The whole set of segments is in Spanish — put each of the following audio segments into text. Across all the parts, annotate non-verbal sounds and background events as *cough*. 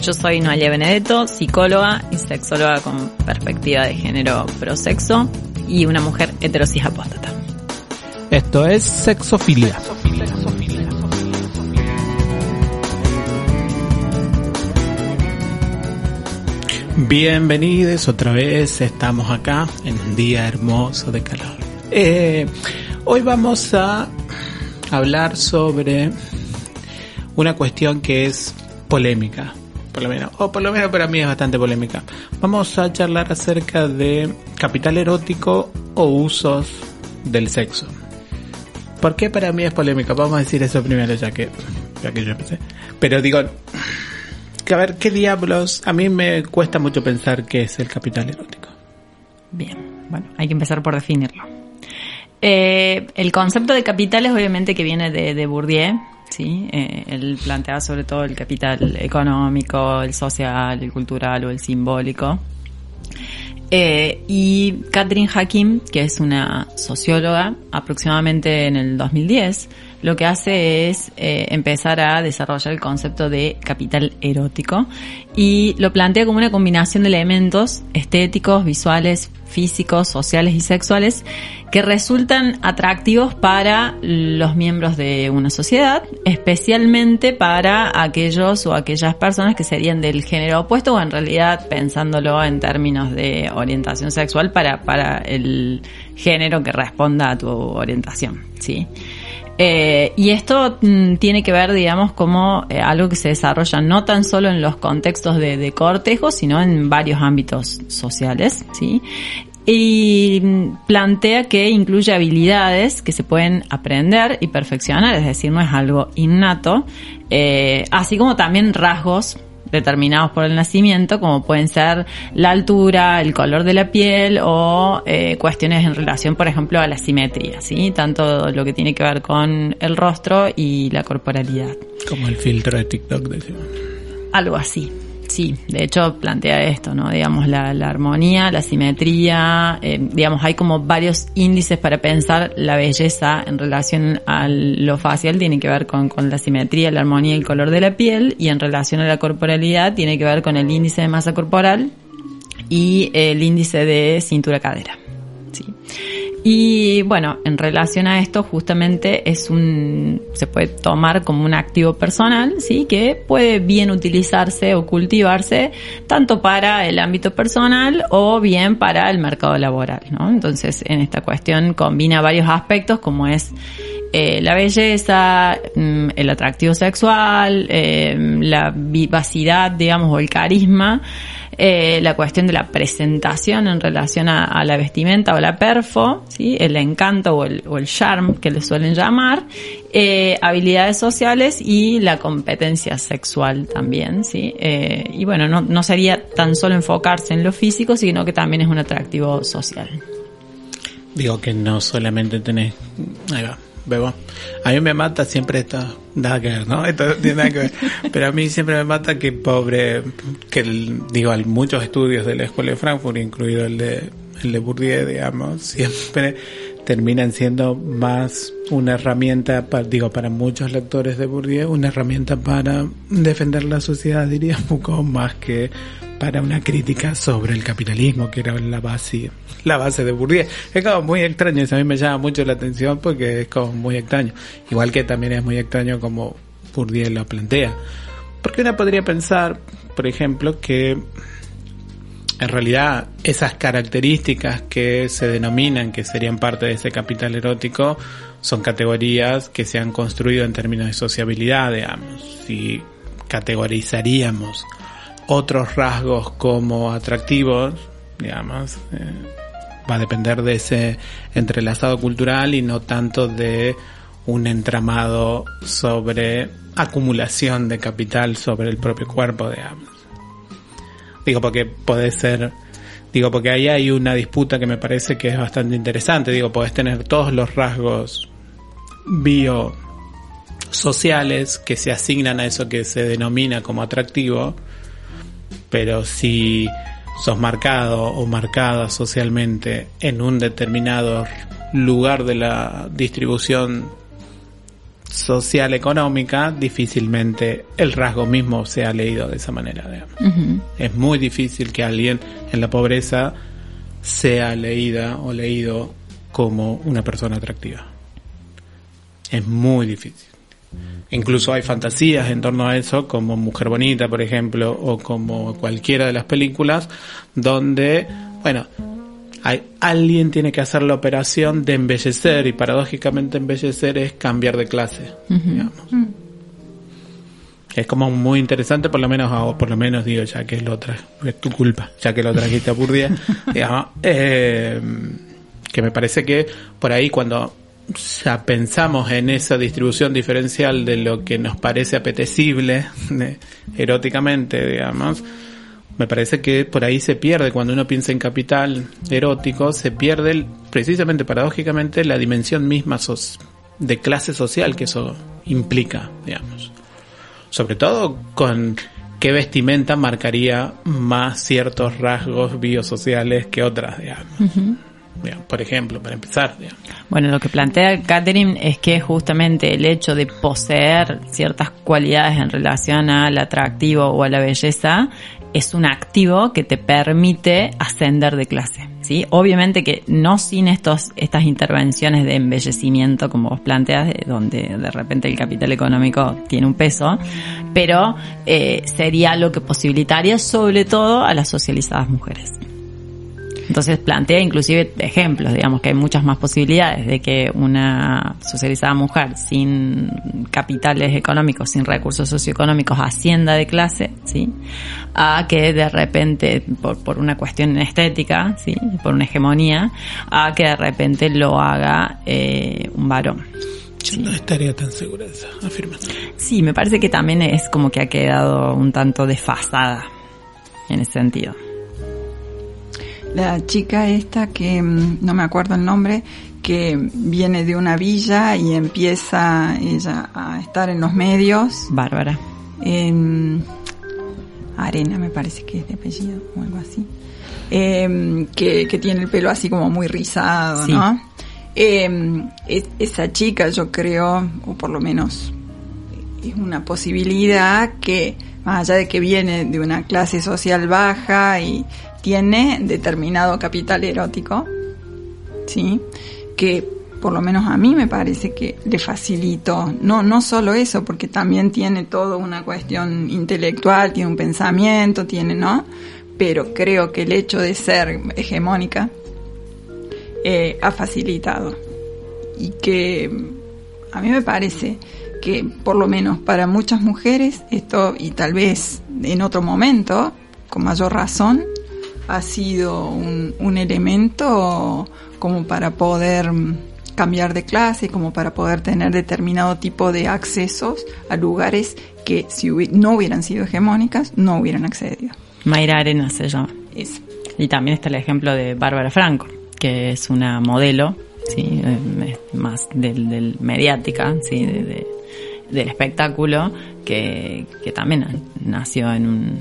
yo soy Noelia Benedetto, psicóloga y sexóloga con perspectiva de género prosexo y una mujer heterosis apóstata. Esto es Sexofilia. Bienvenidos otra vez, estamos acá en un día hermoso de calor. Eh, hoy vamos a hablar sobre una cuestión que es polémica, por lo menos, o por lo menos para mí es bastante polémica. Vamos a charlar acerca de capital erótico o usos del sexo. ¿Por qué para mí es polémica? Vamos a decir eso primero ya que, ya que yo empecé. Pero digo, a ver, ¿qué diablos? A mí me cuesta mucho pensar qué es el capital erótico. Bien, bueno, hay que empezar por definirlo. Eh, el concepto de capital es obviamente que viene de Bourdieu, ¿sí? Eh, él plantea sobre todo el capital económico, el social, el cultural o el simbólico. Eh, y Catherine Hakim, que es una socióloga, aproximadamente en el 2010, lo que hace es eh, empezar a desarrollar el concepto de capital erótico y lo plantea como una combinación de elementos estéticos, visuales, físicos, sociales y sexuales que resultan atractivos para los miembros de una sociedad, especialmente para aquellos o aquellas personas que serían del género opuesto o en realidad pensándolo en términos de orientación sexual para, para el género que responda a tu orientación, ¿sí? Eh, y esto mm, tiene que ver, digamos, como eh, algo que se desarrolla no tan solo en los contextos de, cortejo, sino en varios ámbitos sociales, ¿sí? y mm, plantea que incluye habilidades que se pueden aprender y perfeccionar, es decir, no es algo innato, eh, así como también rasgos determinados por el nacimiento, como pueden ser la altura, el color de la piel o eh, cuestiones en relación, por ejemplo, a la simetría, ¿sí? Tanto lo que tiene que ver con el rostro y la corporalidad. Como el filtro de TikTok, decimos. Algo así. Sí, de hecho plantea esto, ¿no? Digamos, la, la armonía, la simetría, eh, digamos, hay como varios índices para pensar la belleza en relación a lo facial, tiene que ver con, con la simetría, la armonía y el color de la piel, y en relación a la corporalidad tiene que ver con el índice de masa corporal y el índice de cintura-cadera. ¿sí? Y bueno, en relación a esto justamente es un, se puede tomar como un activo personal, ¿sí? Que puede bien utilizarse o cultivarse tanto para el ámbito personal o bien para el mercado laboral, ¿no? Entonces, en esta cuestión combina varios aspectos como es eh, la belleza, mm, el atractivo sexual, eh, la vivacidad, digamos, o el carisma, eh, la cuestión de la presentación en relación a, la vestimenta o la perfo, ¿sí? el encanto o el, o el charm que le suelen llamar, eh, habilidades sociales y la competencia sexual también, ¿sí? Eh, y bueno, no, sería tan solo enfocarse en lo físico, sino que también es un atractivo social. Digo que no solamente tenés, bebo. A mí me mata siempre esto, nada que ver, ¿no? Esto tiene nada que ver. Pero a mí siempre me mata que pobre, que digo, hay muchos estudios de la Escuela de Frankfurt, incluido el de, el de Bourdieu, digamos, siempre terminan siendo más una herramienta, para, digo, para muchos lectores de Bourdieu, una herramienta para defender la sociedad, diría Foucault, *laughs* más que para una crítica sobre el capitalismo, que era la base, la base de Bourdieu. Es como muy extraño, eso a mí me llama mucho la atención porque es como muy extraño. Igual que también es muy extraño como Bourdieu lo plantea. Porque uno podría pensar, por ejemplo, que en realidad esas características que se denominan que serían parte de ese capital erótico son categorías que se han construido en términos de sociabilidad, digamos. Si categorizaríamos otros rasgos como atractivos, digamos, eh, va a depender de ese entrelazado cultural y no tanto de un entramado sobre acumulación de capital sobre el propio cuerpo, digamos. Digo, porque puede ser, Digo, porque ahí hay una disputa que me parece que es bastante interesante. Digo, podés tener todos los rasgos biosociales que se asignan a eso que se denomina como atractivo, pero si sos marcado o marcada socialmente en un determinado lugar de la distribución social económica, difícilmente el rasgo mismo sea leído de esa manera. Es muy difícil que alguien en la pobreza sea leída o leído como una persona atractiva. Es muy difícil. Incluso hay fantasías en torno a eso, como Mujer Bonita, por ejemplo, o como cualquiera de las películas, donde, bueno, hay, alguien tiene que hacer la operación de embellecer y paradójicamente embellecer es cambiar de clase, digamos. Es como muy interesante, por lo menos, o por lo menos digo, ya que lo es tu culpa, ya que lo trajiste a Purdía, *laughs* digamos, eh, que me parece que por ahí cuando ya pensamos en esa distribución diferencial de lo que nos parece apetecible eróticamente, digamos, me parece que por ahí se pierde, cuando uno piensa en capital erótico, se pierde precisamente paradójicamente la dimensión misma de clase social que eso implica, digamos. Sobre todo con qué vestimenta marcaría más ciertos rasgos biosociales que otras, digamos por ejemplo, para empezar. Bueno, lo que plantea Catherine es que justamente el hecho de poseer ciertas cualidades en relación al atractivo o a la belleza es un activo que te permite ascender de clase. ¿sí? Obviamente que no sin estos, estas intervenciones de embellecimiento, como vos planteas, donde de repente el capital económico tiene un peso, pero eh, sería lo que posibilitaría sobre todo a las socializadas mujeres. Entonces plantea inclusive ejemplos, digamos que hay muchas más posibilidades de que una socializada mujer sin capitales económicos, sin recursos socioeconómicos ascienda de clase, ¿sí? A que de repente, por, por una cuestión estética, ¿sí? Por una hegemonía, a que de repente lo haga eh, un varón. Yo no estaría tan segura de esa afirmación. Sí, me parece que también es como que ha quedado un tanto desfasada en ese sentido la chica esta que mm, no me acuerdo el nombre, que viene de una villa y empieza ella a estar en los medios. Bárbara. En Arena me parece que es de apellido o algo así. Em, que, tiene el pelo así como muy rizado, ¿no? Em, esa chica yo creo, o por lo menos es una posibilidad que más allá de que viene de una clase social baja y tiene determinado capital erótico, ¿sí? Que por lo menos a mí me parece que le facilitó, no, no solo eso, porque también tiene toda una cuestión intelectual, tiene un pensamiento, tiene, ¿no? Pero creo que el hecho de ser hegemónica eh, ha facilitado. Y que a mí me parece que por lo menos para muchas mujeres esto, y tal vez en otro momento, con mayor razón, ha sido un, un elemento como para poder cambiar de clase, como para poder tener determinado tipo de accesos a lugares que si no hubieran sido hegemónicas, no hubieran accedido. Mayra Arenas se llama. Y también está el ejemplo de Bárbara Franco, que es una modelo, sí, eh, más del, del mediática, sí, del espectáculo, que, que también nació en un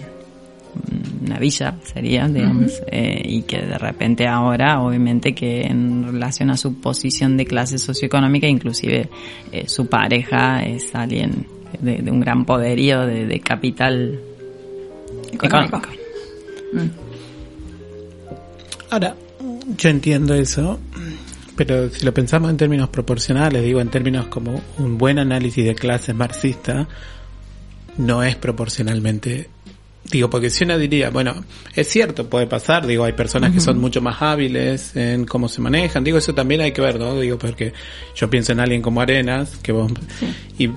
una villa sería, digamos, eh, y que de repente ahora, obviamente que en relación a su posición de clase socioeconómica, inclusive eh, su pareja es alguien de, un gran poderío de, capital económico. Mm. Ahora, yo entiendo eso, pero si lo pensamos en términos proporcionales, digo en términos como un buen análisis de clase marxista, no es proporcionalmente Digo, porque si uno diría, bueno, es cierto, puede pasar, digo, hay personas que son mucho más hábiles en cómo se manejan, digo, eso también hay que ver, ¿no? Digo, porque yo pienso en alguien como Arenas, que vos, y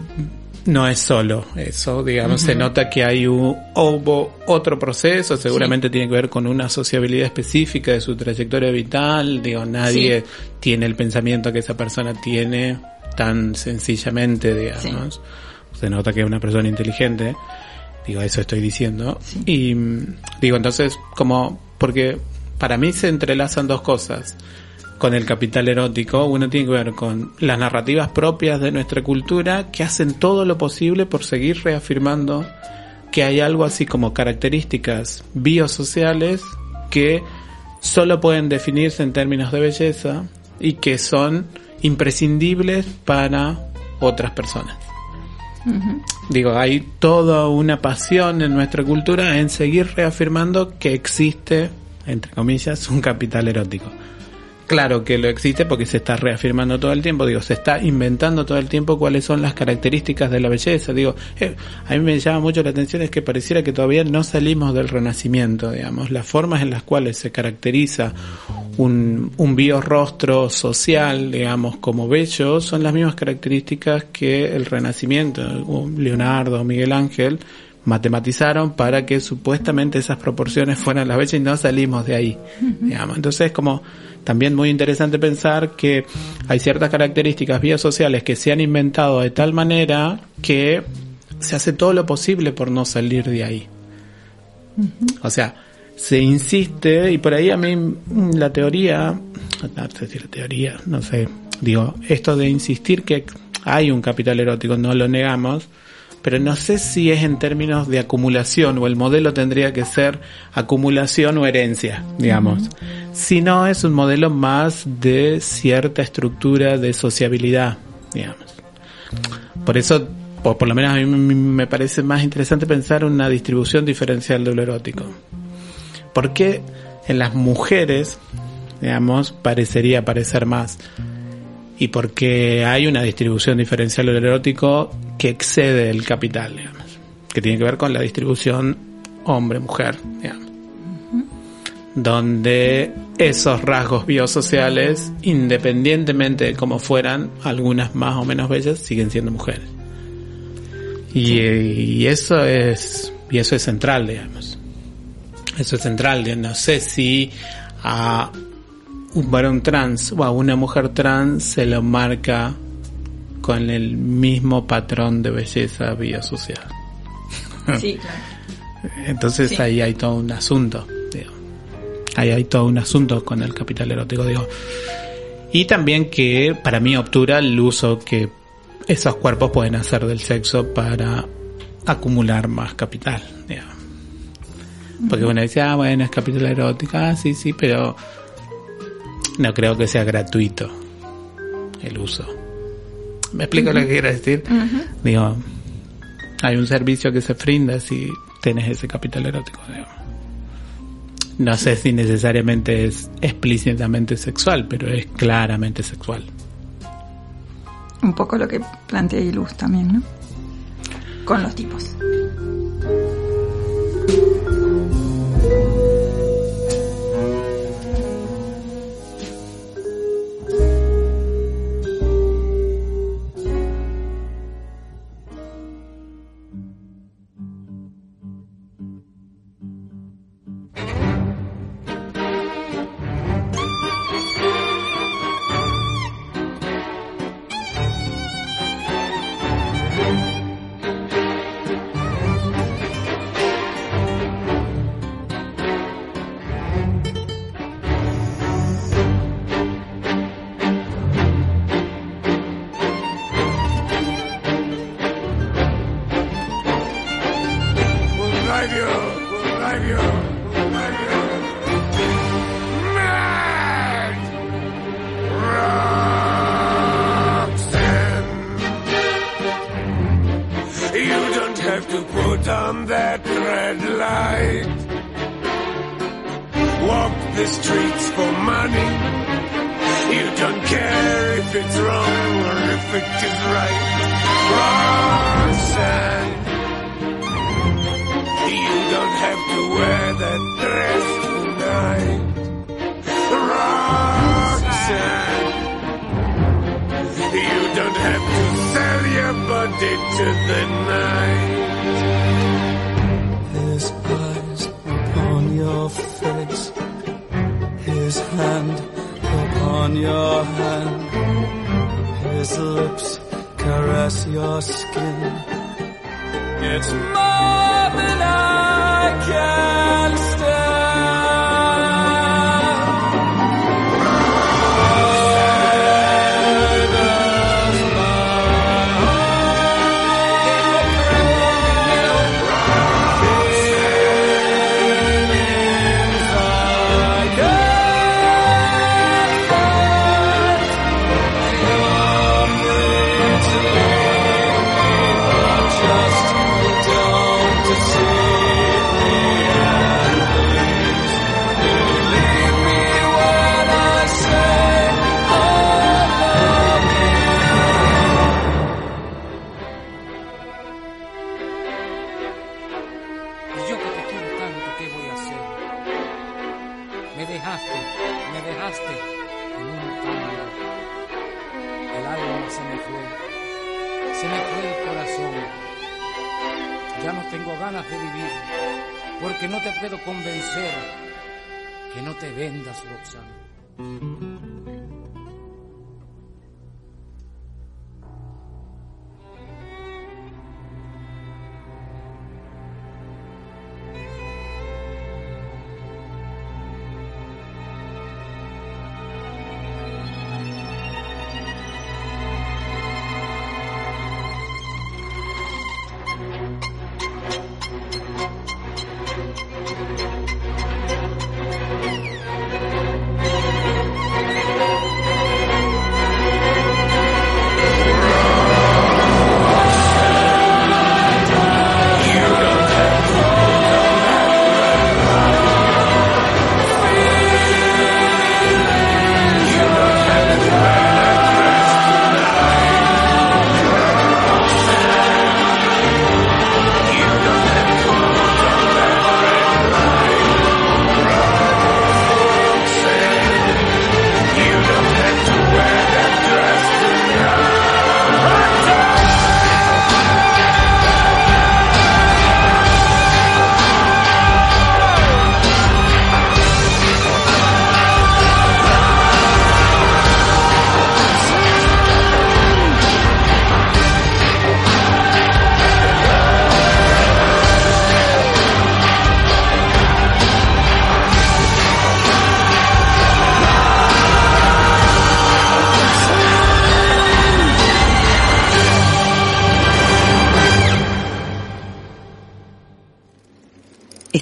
no es solo eso, digamos, se nota que hay un, hubo otro proceso, seguramente tiene que ver con una sociabilidad específica de su trayectoria vital, digo, nadie tiene el pensamiento que esa persona tiene tan sencillamente, digamos, se nota que es una persona inteligente, Digo, eso estoy diciendo. Y digo, entonces, como, porque para mí se entrelazan dos cosas con el capital erótico. Uno tiene que ver con las narrativas propias de nuestra cultura que hacen todo lo posible por seguir reafirmando que hay algo así como características biosociales que solo pueden definirse en términos de belleza y que son imprescindibles para otras personas. Digo, hay toda una pasión en nuestra cultura en seguir reafirmando que existe, entre comillas, un capital erótico claro que lo existe porque se está reafirmando todo el tiempo, digo, se está inventando todo el tiempo cuáles son las características de la belleza, digo, eh, a mí me llama mucho la atención es que pareciera que todavía no salimos del renacimiento, digamos, las formas en las cuales se caracteriza un, un biorrostro social, digamos, como bello, son las mismas características que el renacimiento, Leonardo, Miguel Ángel, matematizaron para que supuestamente esas proporciones fueran las bellas y no salimos de ahí, digamos. Entonces, como también muy interesante pensar que hay ciertas características biosociales que se han inventado de tal manera que se hace todo lo posible por no salir de ahí. O sea, se insiste, y por ahí a mí la teoría, no sé si la teoría, no sé, digo, esto de insistir que hay un capital erótico, no lo negamos, pero no sé si es en términos de acumulación o el modelo tendría que ser acumulación o herencia, digamos. No, es un modelo más de cierta estructura de sociabilidad, digamos. Por eso, por, por lo menos a mí me parece más interesante pensar una distribución diferencial de lo erótico. Porque en las mujeres, digamos, parecería parecer más y porque hay una distribución diferencial del erótico que excede el capital, digamos, que tiene que ver con la distribución hombre-mujer, digamos, donde esos rasgos biosociales, independientemente de cómo fueran, algunas más o menos bellas, siguen siendo mujeres. Y, y eso es y eso es central, digamos. Eso es central. No sé si a un varón trans o a una mujer trans se lo marca con el mismo patrón de belleza biosocial. Sí, claro. *laughs* Entonces ahí hay todo un asunto. Ahí hay todo un asunto con el capital erótico. Digo. Y también que para mí obtura el uso que esos cuerpos pueden hacer del sexo para acumular más capital. Porque uno dice, ah, bueno, es capital erótico, ah, sí, sí, pero no creo que sea gratuito el uso. ¿Me explico lo que quiero decir? Digo, hay un servicio que se brinda si tienes ese capital erótico. No sé si necesariamente es explícitamente sexual, pero es claramente sexual. Un poco lo que plantea Ilus también, ¿no? Con los tipos.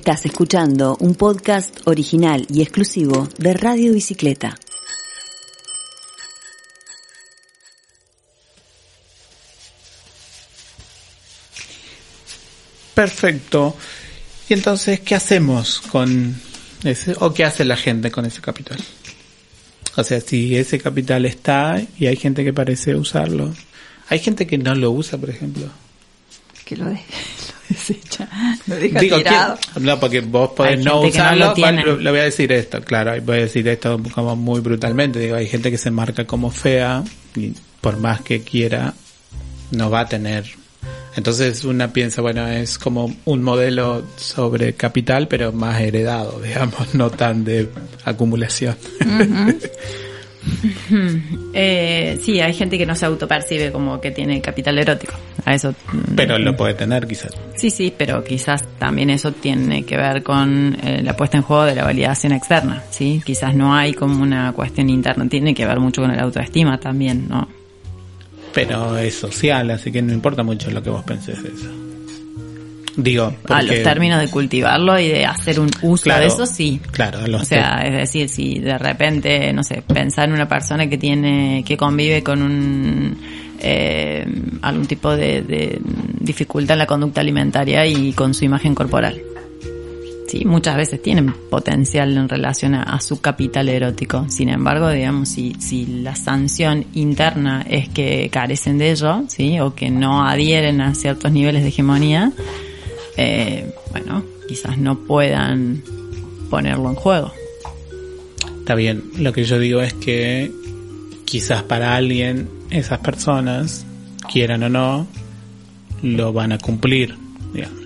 Estás escuchando un podcast original y exclusivo de Radio Bicicleta. Perfecto. Y entonces, ¿qué hacemos con ese, o qué hace la gente con ese capital? O sea, si ese capital está y hay gente que parece usarlo, hay gente que no lo usa, por ejemplo. Que lo, de, *laughs* lo desecha, lo deja Digo, tirado. ¿quién- no, porque vos podés Hay no usarlo, lo voy a decir esto, claro, voy a decir esto como muy brutalmente, digo, hay gente que se marca como fea y por más que quiera, no va a tener. Entonces una piensa, bueno, es como un modelo sobre capital, pero más heredado, *laughs* digamos, no tan de acumulación. *laughs* *laughs* Eh, sí, hay gente que no se autopercibe como que tiene capital erótico. A eso. mm, pero lo puede tener quizás. Sí, sí, pero quizás también eso tiene que ver con eh, la puesta en juego de la validación externa, ¿sí? Quizás no hay como una cuestión interna, tiene que ver mucho con el autoestima también, ¿no? Pero es social, así que no importa mucho lo que vos pensés de eso. Digo, A porque- los términos de cultivarlo y de hacer un uso Claro, de eso, sí. Claro, los O sea, es decir, si de repente, no sé, pensar en una persona que tiene, que convive con un, eh, algún tipo de, de dificultad en la conducta alimentaria y con su imagen corporal. Sí, muchas veces tienen potencial en relación a, a su capital erótico. Sin embargo, digamos, si, si la sanción interna es que carecen de ello, sí, o que no adhieren a ciertos niveles de hegemonía, eh, bueno, quizás no puedan ponerlo en juego. Está bien, lo que yo digo es que quizás para alguien esas personas, quieran o no, lo van a cumplir, digamos.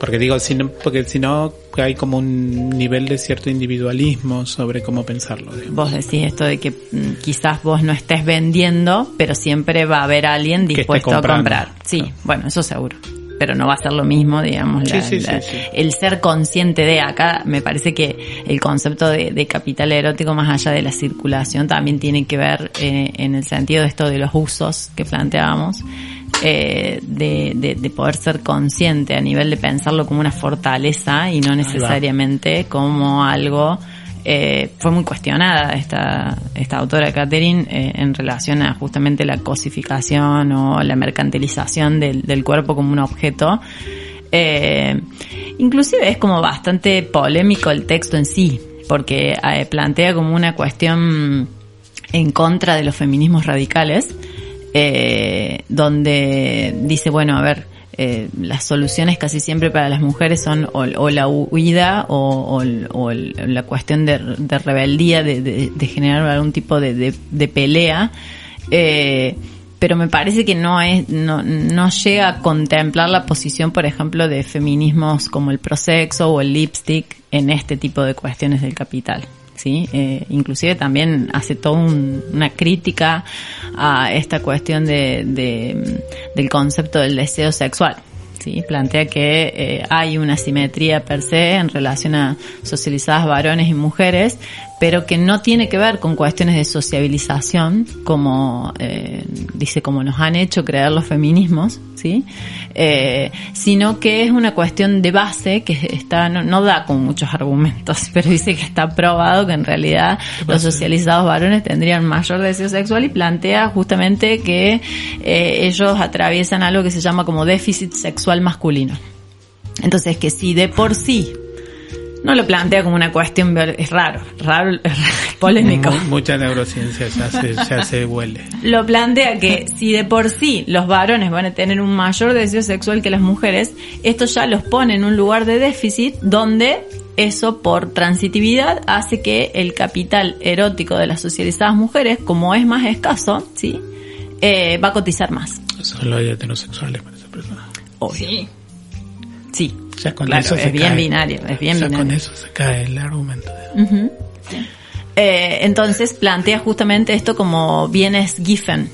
Porque digo, si no, porque si no hay como un nivel de cierto individualismo sobre cómo pensarlo. digamos. Vos decís esto de que mm, quizás vos no estés vendiendo, pero siempre va a haber alguien dispuesto a comprar. Sí, bueno, eso seguro. Pero no va a ser lo mismo, digamos, la- Sí, sí, la- sí, sí. el ser consciente de acá. Me parece que el concepto de, de capital erótico, más allá de la circulación, también tiene que ver eh, en el sentido de esto de los usos que planteábamos, eh, de, de, de poder ser consciente a nivel de pensarlo como una fortaleza y no necesariamente como algo eh, fue muy cuestionada esta, esta autora Catherine eh, en relación a justamente la cosificación o la mercantilización del, del cuerpo como un objeto. Eh, inclusive es como bastante polémico el texto en sí, porque eh, plantea como una cuestión en contra de los feminismos radicales. donde dice, bueno, a ver, eh, las soluciones casi siempre para las mujeres son o, la huida o, la cuestión de, rebeldía, de, generar algún tipo de, pelea. Eh, pero me parece que no es no, no llega a contemplar la posición, por ejemplo, de feminismos como el prosexo o el lipstick en este tipo de cuestiones del capital. ¿Sí? Eh, inclusive también hace toda una crítica a esta cuestión de, del concepto del deseo sexual. ¿sí? Plantea que eh, hay una simetría per se en relación a socializadas varones y mujeres, pero que no tiene que ver con cuestiones de sociabilización, como eh, dice, como nos han hecho creer los feminismos, ¿sí? Eh, sino que es una cuestión de base que está no, da con muchos argumentos, *laughs* pero dice que está probado que en realidad los socializados varones tendrían mayor deseo sexual y plantea justamente que eh, ellos atraviesan algo que se llama como déficit sexual masculino. Entonces, que si de por sí no lo plantea como una cuestión, es raro, raro, polémico. mucha neurociencia ya se, ya se huele. Lo plantea que si de por sí los varones van a tener un mayor deseo sexual que las mujeres, esto ya los pone en un lugar de déficit donde eso por transitividad hace que el capital erótico de las socializadas mujeres, como es más escaso, ¿sí? Eh, va a cotizar más. Solo hay heterosexuales para esa persona. Sí. Sí, ya con eso es bien binario, es bien ya con eso se cae el argumento. Eh, entonces plantea justamente esto como bienes giffen,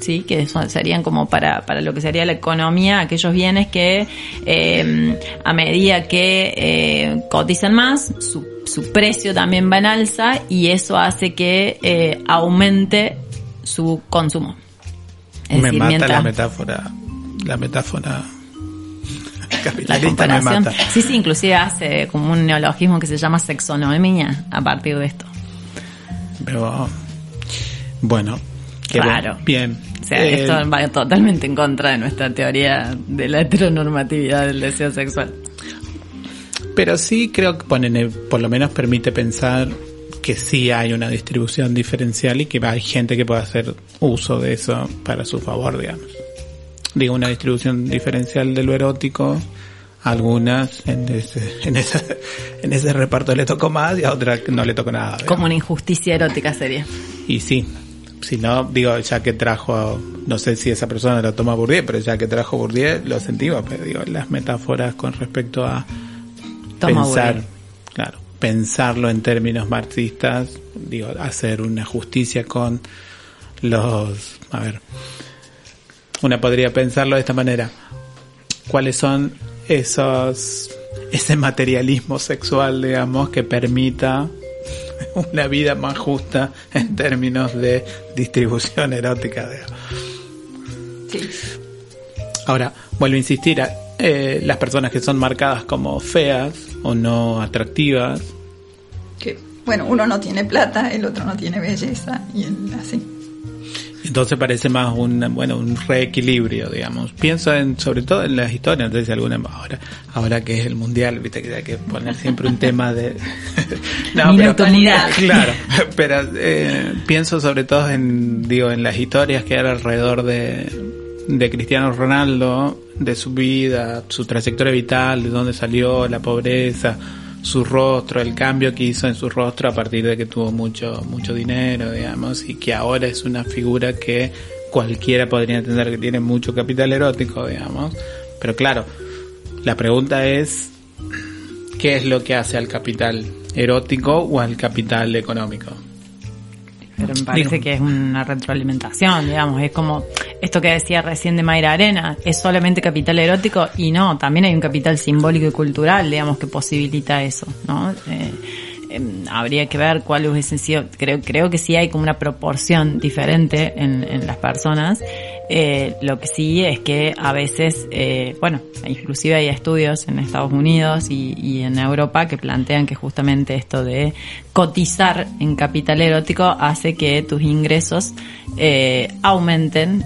¿sí? que serían como para, para lo que sería la economía, aquellos bienes que eh, a medida que eh, cotizan más, su, su, precio también va en alza y eso hace que eh, aumente su consumo. Me mata la metáfora, la metáfora *laughs* me mata. Sí, sí, inclusive hace como un neologismo que se llama sexonomía a partir de esto. Pero, bueno, claro. Bien. O sea, esto eh, va totalmente en contra de nuestra teoría de la heteronormatividad del deseo sexual. Pero sí creo que ponen, por lo menos permite pensar que sí hay una distribución diferencial y que hay gente que puede hacer uso de eso para su favor, digamos digo, una distribución diferencial de lo erótico. Algunas en ese, en ese, en ese reparto le tocó más y a otras no le tocó nada. Como una injusticia erótica sería. Y sí, si no, digo, ya que trajo, no sé si esa persona lo toma Bourdieu, pero ya que trajo Bourdieu, lo sentimos, pero digo, las metáforas con respecto a pensar, claro, pensarlo en términos marxistas, digo, hacer una justicia con los, a ver, una podría pensarlo de esta manera. ¿Cuáles son esos, ese materialismo sexual, digamos, que permita *laughs* una vida más justa en términos de distribución erótica? Sí. Ahora, vuelvo a insistir, eh, las personas que son marcadas como feas o no atractivas. Que, bueno, uno no tiene plata, el otro no tiene belleza, y así. Entonces parece más un, bueno, un reequilibrio, digamos. Pienso en, sobre todo en las historias, entonces alguna, ahora, ahora que es el mundial, viste que hay que poner siempre un tema de, *laughs* no, pero, *laughs* claro, pero eh, pienso sobre todo en, digo, en las historias que hay alrededor de, de Cristiano Ronaldo, de su vida, su trayectoria vital, de dónde salió, la pobreza, su rostro, el cambio que hizo en su rostro a partir de que tuvo mucho, mucho dinero, digamos, y que ahora es una figura que cualquiera podría entender que tiene mucho capital erótico, digamos. Pero claro, la pregunta es, ¿qué es lo que hace al capital erótico o al capital económico? Pero me parece que es una retroalimentación, digamos, es como esto que decía recién de Mayra Arena, es solamente capital erótico y no, también hay un capital simbólico y cultural, digamos, que posibilita eso, ¿no? Eh, em, habría que ver cuál hubiese sido, creo, creo que sí hay como una proporción diferente en, en las personas eh, lo que sí es que a veces, eh, bueno, inclusive hay estudios en Estados Unidos y, en Europa que plantean que justamente esto de cotizar en capital erótico hace que tus ingresos eh, aumenten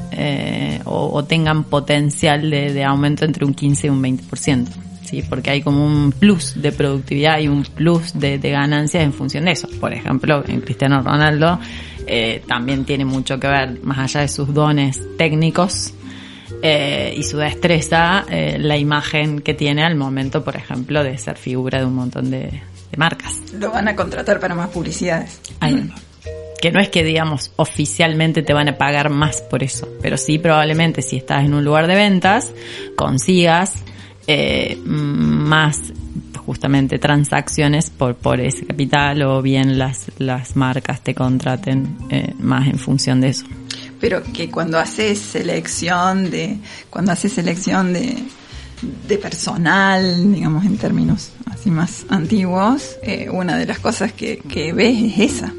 o, tengan potencial de, aumento entre un 15 y un 20%. ¿sí? Porque hay como un plus de productividad y un plus de ganancias en función de eso. Por ejemplo, en Cristiano Ronaldo eh, también tiene mucho que ver, más allá de sus dones técnicos eh, y su destreza, eh, la imagen que tiene al momento, por ejemplo, de ser figura de un montón de, de marcas. Lo van a contratar para más publicidades. Que no es que, digamos, oficialmente te van a pagar más por eso, pero sí probablemente si estás en un lugar de ventas, consigas eh, más justamente transacciones por, por ese capital o bien las, las marcas te contraten eh, más en función de eso. Pero que cuando haces selección de, cuando haces selección de, de personal, digamos en términos así más antiguos, eh, una de las cosas que, que ves es esa.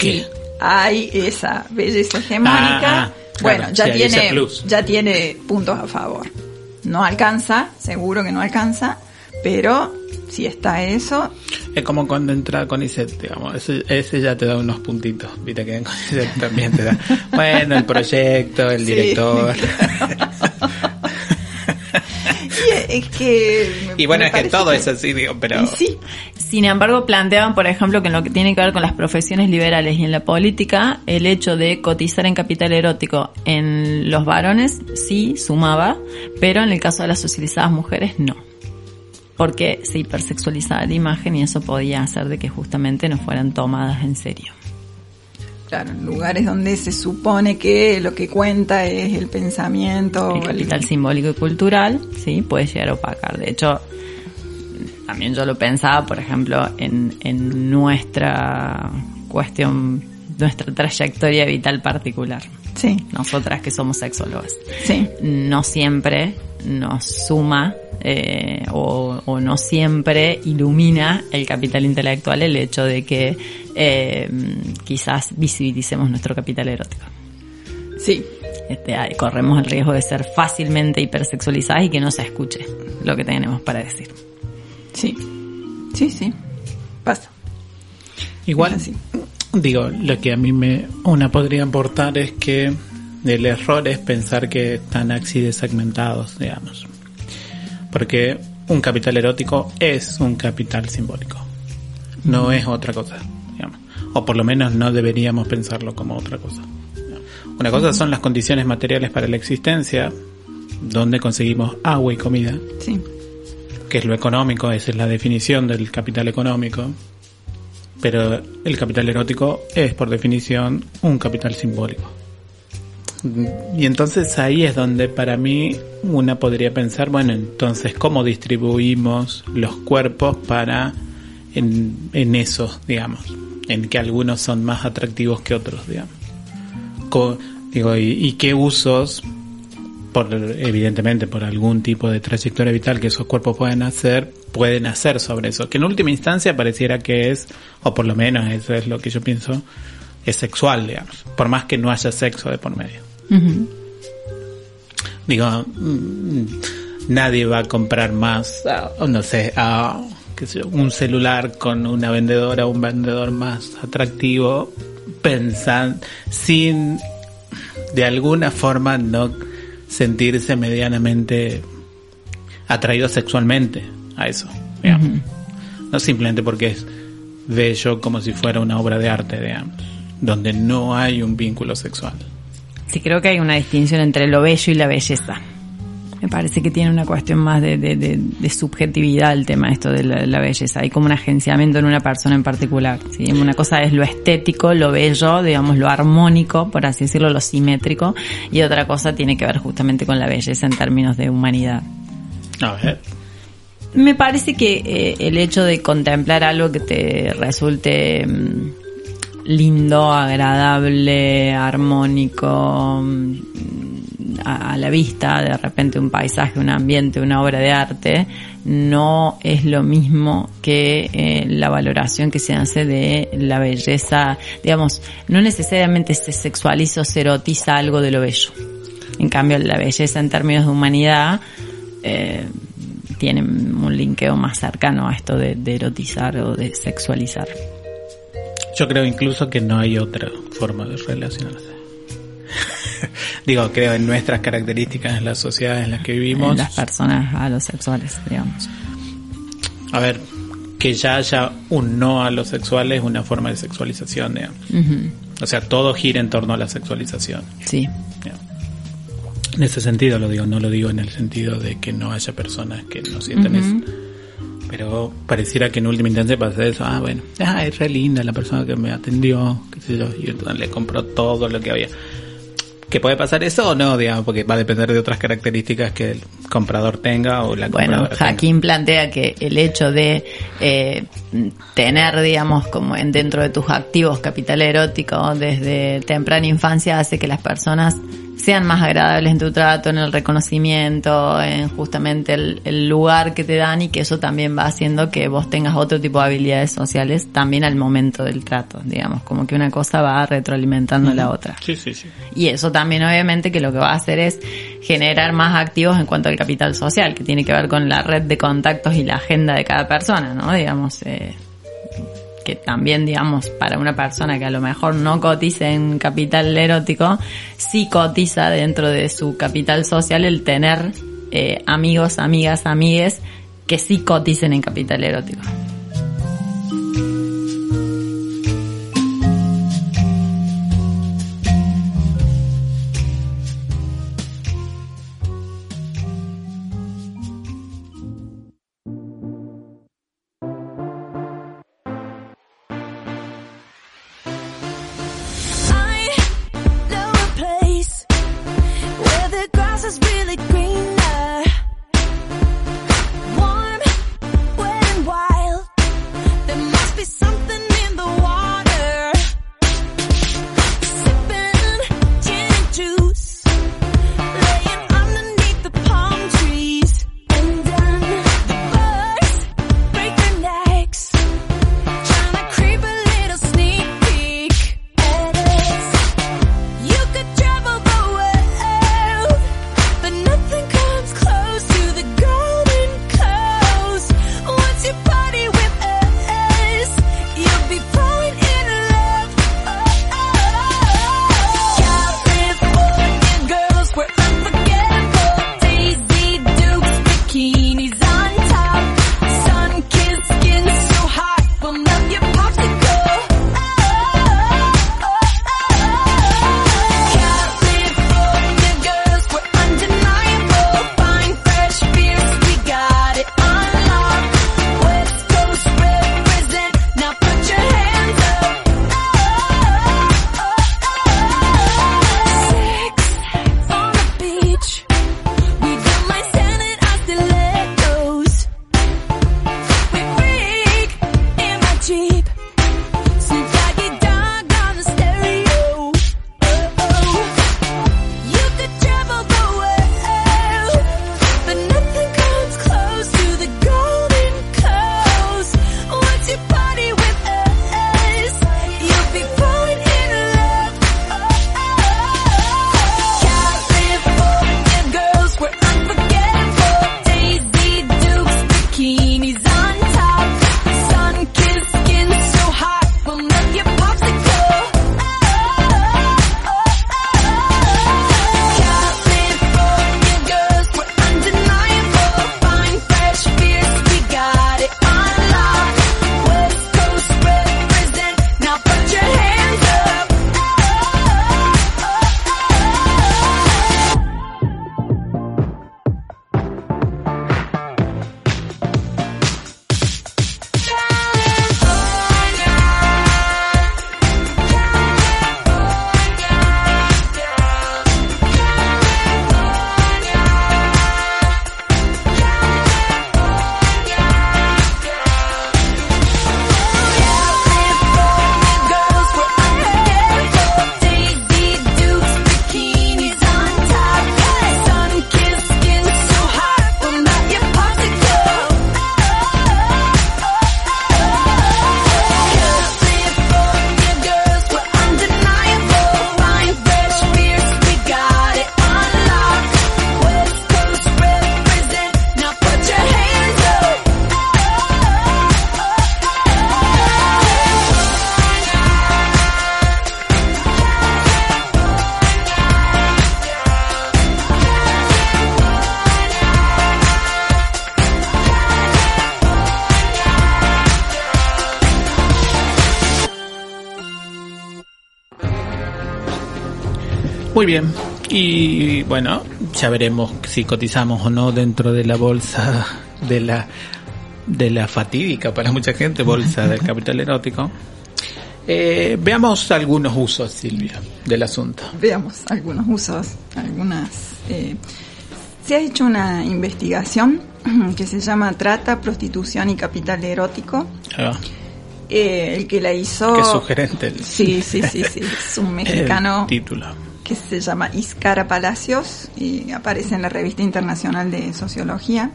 ¿Qué? Hay esa belleza hegemónica. Ah, ah, bueno, claro, ya tiene, ya tiene puntos a favor. No alcanza, seguro que no alcanza, pero si está eso, Es como cuando entra con Iset, digamos, ese, ese ya te da unos puntitos, viste que con Iset también te da, *laughs* bueno, el proyecto, el Sí, director. *laughs* y es que... me- y bueno, es que todo es así, digo, pero... Sí, Sin embargo, planteaban, por ejemplo, que en lo que tiene que ver con las profesiones liberales y en la política, el hecho de cotizar en capital erótico en los varones sí sumaba, pero en el caso de las socializadas mujeres no. Porque se hipersexualizaba la imagen y eso podía hacer de que justamente no fueran tomadas en serio. claro, en lugares donde se supone que lo que cuenta es el pensamiento, El capital simbólico y cultural, sí, puede llegar a opacar. De hecho, también yo lo pensaba, por ejemplo, en, en nuestra cuestión, nuestra trayectoria vital particular. Sí, Nosotras que somos sexólogas. sí, No siempre nos suma eh, o, o no siempre ilumina el capital intelectual el hecho de que eh, quizás visibilicemos nuestro capital erótico. sí, Este, ay, corremos el riesgo de ser fácilmente hipersexualizadas y que no se escuche lo que tenemos para decir. Sí, sí, sí, pasa. Igual, así. digo, lo que a mí me una podría aportar es que el error es pensar que están así desegmentados, digamos. Porque un capital erótico es un capital simbólico. No es otra cosa, digamos. O por lo menos no deberíamos pensarlo como otra cosa. Una cosa son las condiciones materiales para la existencia, donde conseguimos agua y comida, Sí, que es lo económico, esa es la definición del capital económico. Pero el capital erótico es, por definición, un capital simbólico. Y entonces ahí es donde para mí una podría pensar, bueno, entonces, ¿cómo distribuimos los cuerpos para en, en eso, digamos? En que algunos son más atractivos que otros, digamos. Digo, y qué usos por evidentemente por algún tipo de trayectoria vital que esos cuerpos pueden hacer, pueden hacer sobre eso. Que en última instancia pareciera que es, o por lo menos eso es lo que yo pienso, es sexual, digamos. Por más que no haya sexo de por medio. Digo, mm, nadie va a comprar más, no sé, ah, qué sé yo, un celular con una vendedora o un vendedor más atractivo, pensando, sin de alguna forma no sentirse medianamente atraído sexualmente a eso. digamos. No simplemente porque es bello como si fuera una obra de arte, digamos, donde no hay un vínculo sexual. Sí, creo que hay una distinción entre lo bello y la belleza. Me parece que tiene una cuestión más de, de, de- de subjetividad el tema esto de la, la belleza. Hay como un agenciamiento en una persona en particular. ¿sí? Una cosa es lo estético, lo bello, digamos, lo armónico, por así decirlo, lo simétrico. Y otra cosa tiene que ver justamente con la belleza en términos de humanidad. A ver, Me parece que eh, el hecho de contemplar algo que te resulte mm, lindo, agradable, armónico, mm, a, la vista, de repente un paisaje, un ambiente, una obra de arte, no es lo mismo que eh, la valoración que se hace de la belleza, digamos, no necesariamente se sexualiza o se erotiza algo de lo bello. En cambio, la belleza en términos de humanidad eh, tiene un linkeo más cercano a esto de, de erotizar o de sexualizar. yo creo incluso que no hay otra forma de relacionarse. *laughs* Digo, creo en nuestras características, en las sociedades en las que vivimos. Las personas a los sexuales, digamos. A ver, que ya haya un no a lo sexual es una forma de sexualización, digamos. O sea, todo gira en torno a la sexualización. Sí. digamos. En ese sentido lo digo, no lo digo en el sentido de que no haya personas que no sientan eso. Pero pareciera que en última instancia pasa eso. Ah, bueno, ah, es re linda la persona que me atendió, qué sé yo, y entonces le compró todo lo que había. ¿Que puede pasar eso o no, digamos? Porque va a depender de otras características que el comprador tenga o la Bueno, tenga. Jaquín plantea que el hecho de eh, tener, digamos, como en dentro de tus activos capital erótico desde temprana infancia hace que las personas sean más agradables en tu trato, en el reconocimiento, en justamente el, el lugar que te dan y que eso también va haciendo que vos tengas otro tipo de habilidades sociales también al momento del trato, digamos, como que una cosa va retroalimentando la otra. Sí, sí, sí. Y eso también obviamente que lo que va a hacer es generar más activos en cuanto al capital social, que tiene que ver con la red de contactos y la agenda de cada persona, ¿no? Digamos, eh, que también, digamos, para una persona que a lo mejor no cotiza en capital erótico, sí cotiza dentro de su capital social el tener eh, amigos, amigas, amigues que sí coticen en capital erótico. Muy bien. Y bueno, ya veremos si cotizamos o no dentro de la bolsa de la de la fatídica para mucha gente bolsa del capital erótico. Eh, veamos algunos usos, Silvia, del asunto. Veamos algunos usos, algunas... eh, se ha hecho una investigación *clears throat* que se llama Trata, Prostitución y Capital Erótico. Va. Eh, el que la hizo... Qué sugerente el, Sí, *laughs* sí, sí, sí. Es un mexicano el título. Que se llama Iscara Palacios y aparece en la Revista Internacional de Sociología.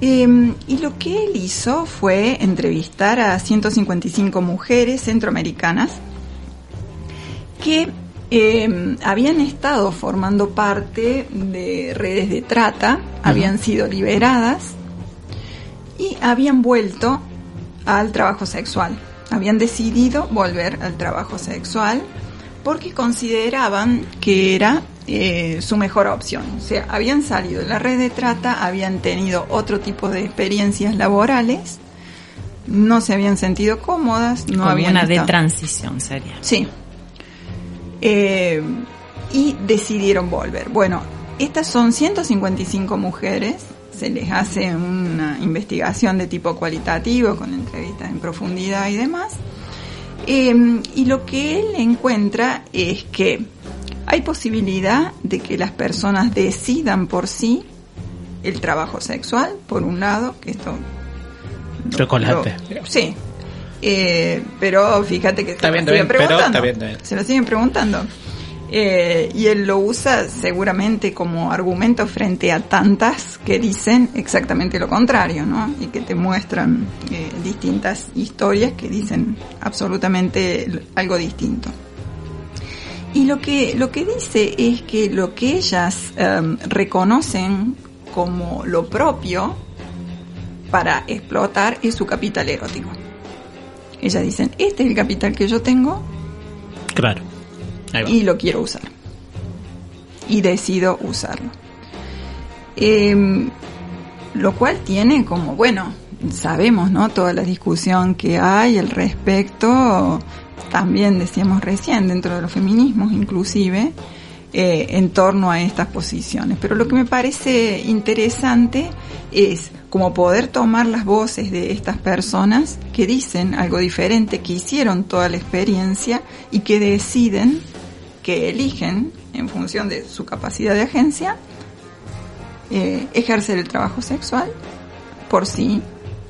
Eh, y lo que él hizo fue entrevistar a 155 mujeres centroamericanas que eh, habían estado formando parte de redes de trata, habían sido liberadas y habían vuelto al trabajo sexual. Habían decidido volver al trabajo sexual porque consideraban que era eh, su mejor opción. O sea, habían salido de la red de trata, habían tenido otro tipo de experiencias laborales, no se habían sentido cómodas, no Como habían una de transición sería. Sí. Eh, y decidieron volver. Bueno, estas son 155 mujeres. Se les hace una investigación de tipo cualitativo, con entrevistas en profundidad y demás. Eh, y lo que él encuentra es que hay posibilidad de que las personas decidan por sí el trabajo sexual, por un lado, que esto Chocolate. lo- sí. Eh, pero fíjate que Está se bien, lo siguen bien, pero preguntando. está bien, está bien. Se lo siguen preguntando. Eh, y él lo usa seguramente como argumento frente a tantas que dicen exactamente lo contrario, ¿no? Y que te muestran eh, distintas historias que dicen absolutamente algo distinto. Y lo que, lo que dice es que lo que ellas em, reconocen como lo propio para explotar es su capital erótico. Ellas dicen, este es el capital que yo tengo Claro. Y lo quiero usar. Y decido usarlo. Em, lo cual tiene como, bueno, sabemos, ¿no? Toda la discusión que hay al respecto, también decíamos recién, dentro de los feminismos inclusive, eh, en torno a estas posiciones. Pero lo que me parece interesante es como poder tomar las voces de estas personas que dicen algo diferente, que hicieron toda la experiencia y que deciden, que eligen en función de su capacidad de agencia, eh, ejercer el trabajo sexual por sí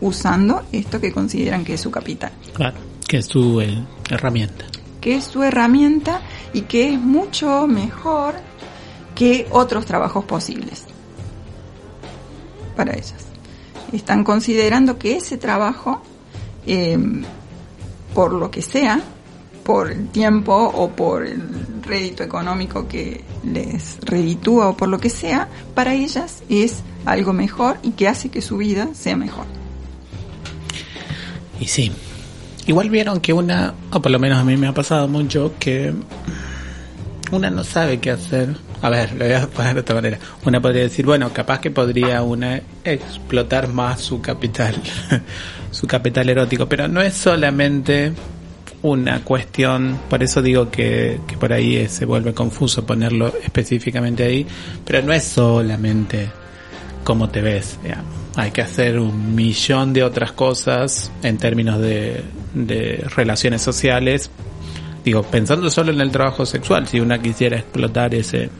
usando esto que consideran que es su capital, Claro. Que es su eh, herramienta. que es su herramienta y que es mucho mejor que otros trabajos posibles para ellas. Están considerando que ese trabajo, eh, por lo que sea, por el tiempo o por el rédito económico que les reditúa o por lo que sea, para ellas es algo mejor y que hace que su vida sea mejor. Y sí. Igual vieron que una, o por lo menos a mí me ha pasado mucho, que una no sabe qué hacer. A ver, lo voy a poner de esta manera. Una podría decir, bueno, capaz que podría una explotar más su capital, *laughs* su capital erótico, pero no es solamente una cuestión, por eso digo que, que por ahí eh, se vuelve confuso ponerlo específicamente ahí, pero no es solamente cómo te ves. digamos. Hay que hacer un millón de otras cosas en términos de, de relaciones sociales. Digo, pensando solo en el trabajo sexual, si una quisiera explotar ese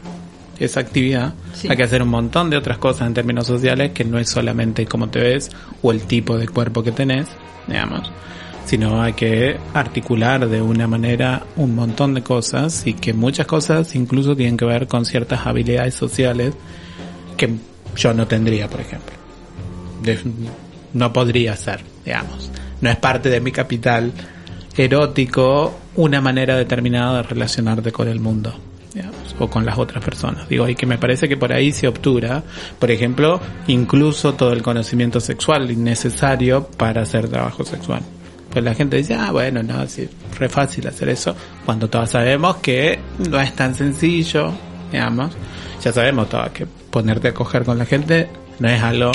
esa actividad, Sí. hay que hacer un montón de otras cosas en términos sociales que no es solamente cómo te ves o el tipo de cuerpo que tenés, digamos, sino hay que articular de una manera un montón de cosas y que muchas cosas incluso tienen que ver con ciertas habilidades sociales que yo no tendría, por ejemplo. No podría ser, digamos. No es parte de mi capital erótico una manera determinada de relacionarte con el mundo, digamos, o con las otras personas. Digo, y que me parece que por ahí se obtura, por ejemplo, incluso todo el conocimiento sexual necesario para hacer trabajo sexual. Pues la gente dice, ah, bueno, no, sí, re fácil hacer eso, cuando todos sabemos que no es tan sencillo, digamos. Ya sabemos todos que ponerte a coger con la gente no es algo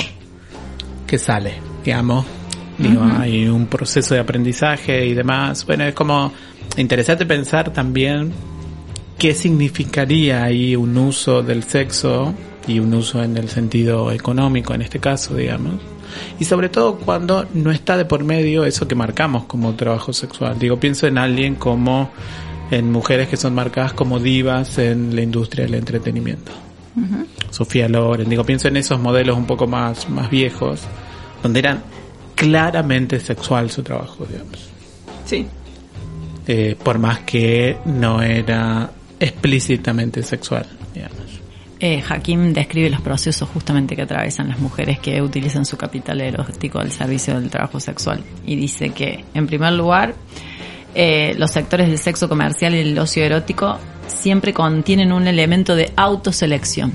que sale, digamos. Digo, hay un proceso de aprendizaje y demás. Bueno, es como interesante pensar también qué significaría ahí un uso del sexo y un uso en el sentido económico en este caso, digamos. Y sobre todo cuando no está de por medio eso que marcamos como trabajo sexual. Digo, pienso en alguien como en mujeres que son marcadas como divas en la industria del entretenimiento. Sofía Loren, digo, pienso en esos modelos un poco más, más viejos, donde eran claramente sexual su trabajo, digamos. Sí. Eh, por más que no era explícitamente sexual. Eh, Hakim describe los procesos justamente que atraviesan las mujeres que utilizan su capital erótico al servicio del trabajo sexual. Y dice que, en primer lugar, eh, los sectores del sexo comercial y el ocio erótico siempre contienen un elemento de autoselección.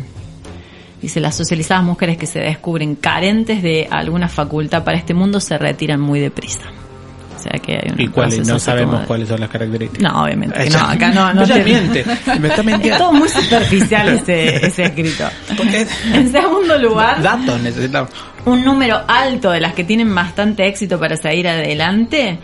Dice, las socializadas mujeres que se descubren carentes de alguna facultad para este mundo se retiran muy deprisa. O sea que hay un Y cuáles, no sabemos de- cuáles son las características. No, obviamente que no, acá no, *laughs* te- miente, me está *laughs* Es mintiendo. todo muy superficial *laughs* ese, ese escrito. Porque En segundo lugar, datos necesitamos. un número alto de las que tienen bastante éxito para seguir adelante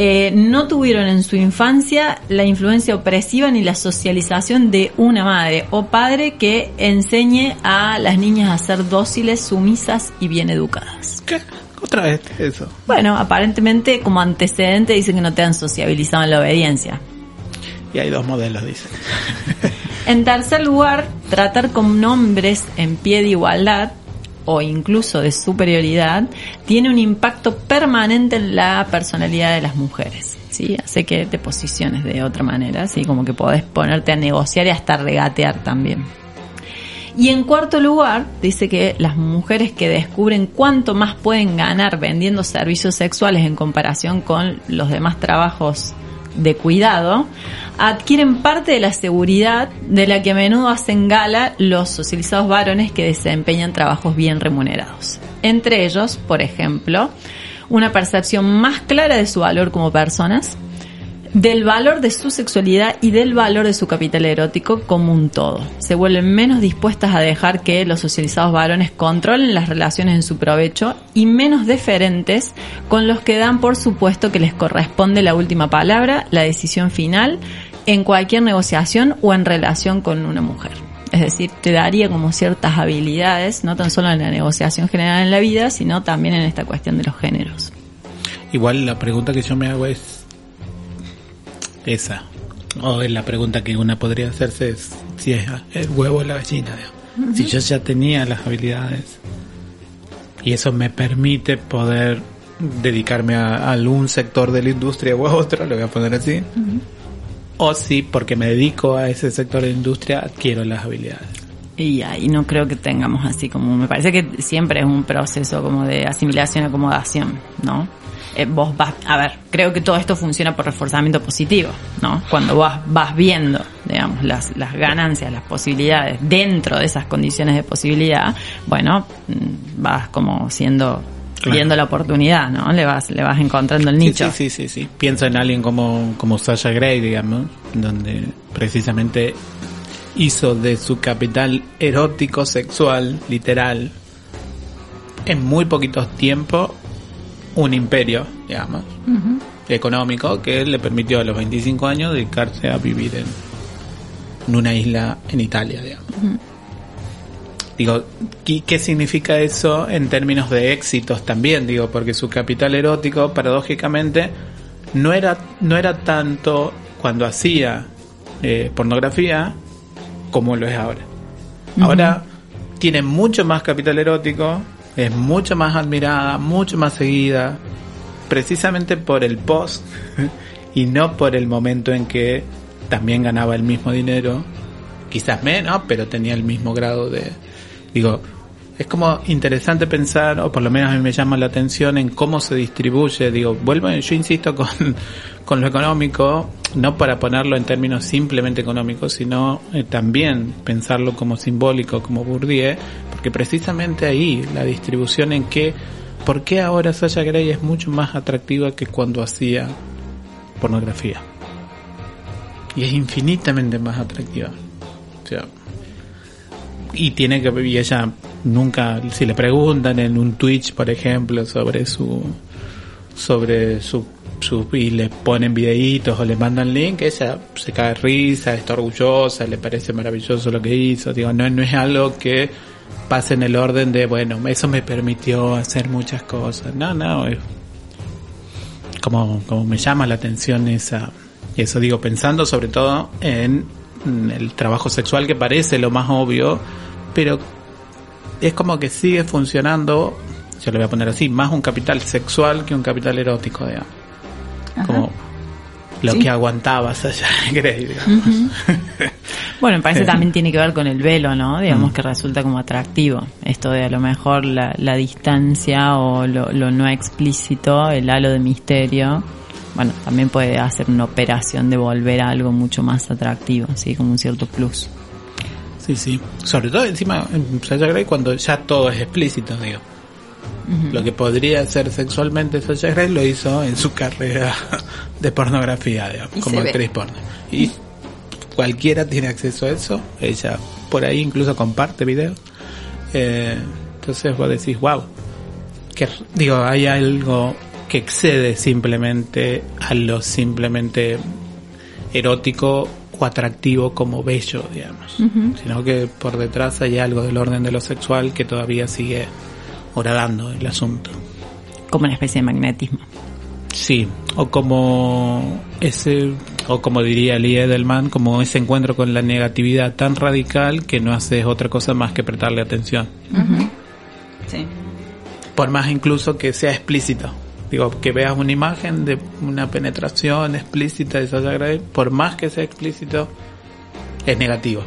eh, no tuvieron en su infancia la influencia opresiva ni la socialización de una madre o padre que enseñe a las niñas a ser dóciles, sumisas y bien educadas. ¿Qué? Otra vez eso. Bueno, aparentemente como antecedente dice que no te han sociabilizado en la obediencia. Y hay dos modelos, dicen. *laughs* En tercer lugar, tratar con nombres en pie de igualdad o incluso de superioridad tiene un impacto permanente en la personalidad de las mujeres. ¿sí? Hace que te posiciones de otra manera, así como que podés ponerte a negociar y hasta regatear también. Y en cuarto lugar, dice que las mujeres que descubren cuánto más pueden ganar vendiendo servicios sexuales en comparación con los demás trabajos de cuidado, adquieren parte de la seguridad de la que a menudo hacen gala los socializados varones que desempeñan trabajos bien remunerados. Entre ellos, por ejemplo, una percepción más clara de su valor como personas, del valor de su sexualidad y del valor de su capital erótico como un todo. Se vuelven menos dispuestas a dejar que los socializados varones controlen las relaciones en su provecho y menos deferentes con los que dan por supuesto que les corresponde la última palabra, la decisión final en cualquier negociación o en relación con una mujer. Es decir, te daría como ciertas habilidades, no tan solo en la negociación general en la vida, sino también en esta cuestión de los géneros. Igual la pregunta que yo me hago es esa. O la pregunta que una podría hacerse es si es el huevo o la gallina. Si yo ya tenía las habilidades y eso me permite poder dedicarme a, a algún sector de la industria o a otro, lo voy a poner así. O si porque me dedico a ese sector de la industria adquiero las habilidades. Y ahí no creo que tengamos así como, me parece que siempre es un proceso como de asimilación, acomodación, ¿no? Eh, vos vas, a ver, creo que todo esto funciona por reforzamiento positivo, ¿no? Cuando vas, vas viendo, digamos, las, las ganancias, las posibilidades dentro de esas condiciones de posibilidad, bueno, mm, vas como siendo, Claro. viendo la oportunidad, ¿no? Le vas, le vas encontrando el nicho. Sí, sí, sí, sí. Pienso en alguien como, como Sasha Grey, digamos, donde precisamente hizo de su capital erótico, sexual, literal, en muy poquitos tiempos, un imperio, digamos, económico que le permitió a los 25 años dedicarse a vivir en, en una isla en Italia, digamos. Digo, ¿qué, qué significa eso en términos de éxitos también? Digo, porque su capital erótico, paradójicamente, no era, no era tanto cuando hacía eh, pornografía como lo es ahora. Ahora tiene mucho más capital erótico, es mucho más admirada, mucho más seguida, precisamente por el post *laughs* y no por el momento en que también ganaba el mismo dinero, quizás menos, pero tenía el mismo grado de... Digo, es como interesante pensar, o por lo menos a mí me llama la atención en cómo se distribuye. Digo, vuelvo, yo insisto con, *laughs* con lo económico, no para ponerlo en términos simplemente económicos, sino eh, también pensarlo como simbólico, como Bourdieu, porque precisamente ahí la distribución en que, ¿por qué ahora Sasha Grey es mucho más atractiva que cuando hacía pornografía? Y es infinitamente más atractiva. O sea, y tiene que y ella nunca si le preguntan en un Twitch por ejemplo sobre su sobre su, y le ponen videitos o le mandan link, ella se cae risa, está orgullosa, le parece maravilloso lo que hizo, digo, no, no es algo que pase en el orden de, bueno, eso me permitió hacer muchas cosas, no, no, es como, como me llama la atención esa, eso digo, pensando sobre todo en el trabajo sexual que parece lo más obvio, pero es como que sigue funcionando, yo lo voy a poner así, más un capital sexual que un capital erótico, digamos. Como lo Sí. que aguantaba Sasha *laughs* Grey, digamos. Bueno, me parece también tiene que ver con el velo, ¿no? Digamos Mm. que resulta como atractivo. Esto de a lo mejor la, la distancia o lo, lo no explícito, el halo de misterio. Bueno, también puede hacer una operación de volver a algo mucho más atractivo, ¿sí? Como un cierto plus. Sí, sí. Sobre todo encima en Sasha Grey cuando ya todo es explícito, digo. Lo que podría ser sexualmente Sasha Grey lo hizo en su carrera *laughs* de pornografía, digamos, Y como actriz porno. Y cualquiera tiene acceso a eso. Ella por ahí incluso comparte videos. Eh, entonces vos decís, wow. Que, digo, hay algo que excede simplemente a lo simplemente erótico o atractivo como bello, digamos. Sino que por detrás hay algo del orden de lo sexual que todavía sigue horadando el asunto. Como una especie de magnetismo. Sí, o como ese, o como diría Lee Edelman, como ese encuentro con la negatividad tan radical que no haces otra cosa más que prestarle atención. Sí. Por más incluso que sea explícito. Digo, que veas una imagen de una penetración explícita de Sasha Grey, por más que sea explícito, es negativo.